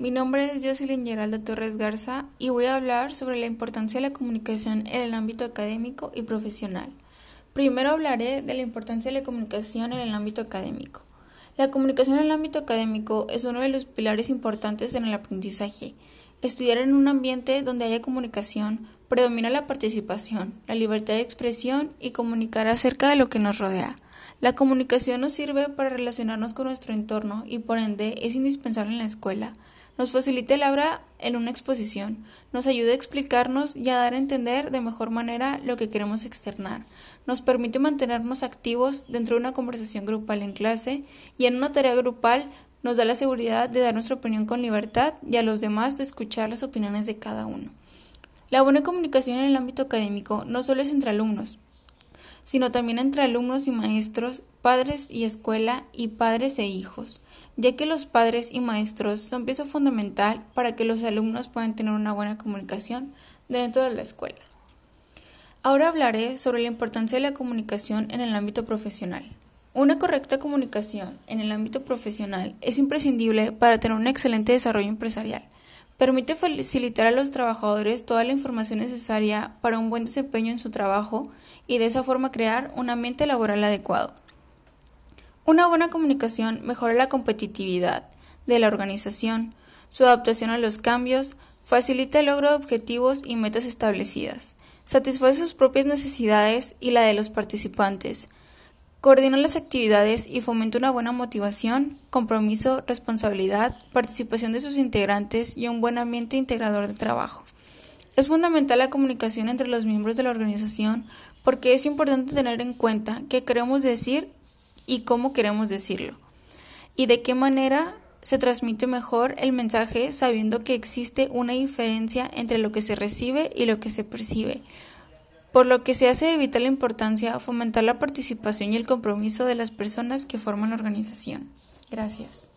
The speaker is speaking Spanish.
Mi nombre es Jocelyn Geralda Torres Garza y voy a hablar sobre la importancia de la comunicación en el ámbito académico y profesional. Primero hablaré de la importancia de la comunicación en el ámbito académico. La comunicación en el ámbito académico es uno de los pilares importantes en el aprendizaje. Estudiar en un ambiente donde haya comunicación predomina la participación, la libertad de expresión y comunicar acerca de lo que nos rodea. La comunicación nos sirve para relacionarnos con nuestro entorno y por ende es indispensable en la escuela. Nos facilita el habla en una exposición, nos ayuda a explicarnos y a dar a entender de mejor manera lo que queremos externar, nos permite mantenernos activos dentro de una conversación grupal en clase y en una tarea grupal nos da la seguridad de dar nuestra opinión con libertad y a los demás de escuchar las opiniones de cada uno. La buena comunicación en el ámbito académico no solo es entre alumnos, sino también entre alumnos y maestros, padres y escuela y padres e hijos ya que los padres y maestros son pieza fundamental para que los alumnos puedan tener una buena comunicación dentro de la escuela. Ahora hablaré sobre la importancia de la comunicación en el ámbito profesional. Una correcta comunicación en el ámbito profesional es imprescindible para tener un excelente desarrollo empresarial. Permite facilitar a los trabajadores toda la información necesaria para un buen desempeño en su trabajo y de esa forma crear un ambiente laboral adecuado. Una buena comunicación mejora la competitividad de la organización, su adaptación a los cambios, facilita el logro de objetivos y metas establecidas, satisface sus propias necesidades y la de los participantes, coordina las actividades y fomenta una buena motivación, compromiso, responsabilidad, participación de sus integrantes y un buen ambiente integrador de trabajo. Es fundamental la comunicación entre los miembros de la organización porque es importante tener en cuenta qué queremos decir y cómo queremos decirlo. Y de qué manera se transmite mejor el mensaje sabiendo que existe una diferencia entre lo que se recibe y lo que se percibe. Por lo que se hace de vital importancia fomentar la participación y el compromiso de las personas que forman la organización. Gracias.